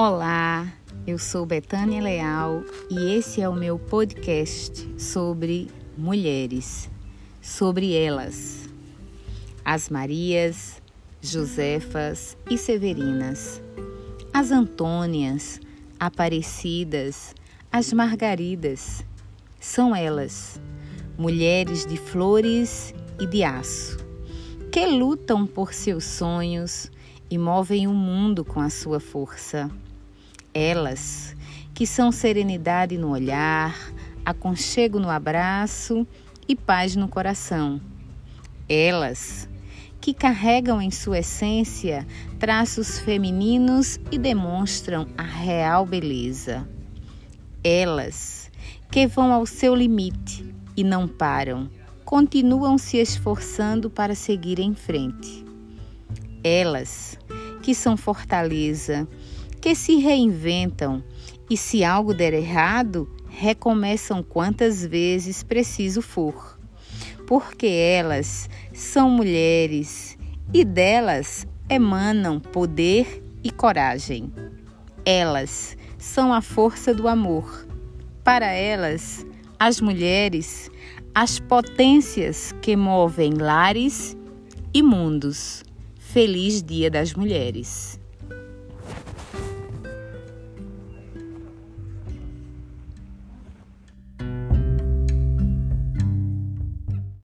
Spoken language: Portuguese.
Olá, eu sou Betânia Leal e esse é o meu podcast sobre mulheres, sobre elas, as Marias, Josefas e Severinas, as Antônias, Aparecidas, as Margaridas. São elas, mulheres de flores e de aço, que lutam por seus sonhos e movem o mundo com a sua força. Elas, que são serenidade no olhar, aconchego no abraço e paz no coração. Elas, que carregam em sua essência traços femininos e demonstram a real beleza. Elas, que vão ao seu limite e não param, continuam se esforçando para seguir em frente. Elas, que são fortaleza, que se reinventam e, se algo der errado, recomeçam quantas vezes preciso for. Porque elas são mulheres e delas emanam poder e coragem. Elas são a força do amor. Para elas, as mulheres, as potências que movem lares e mundos. Feliz Dia das Mulheres!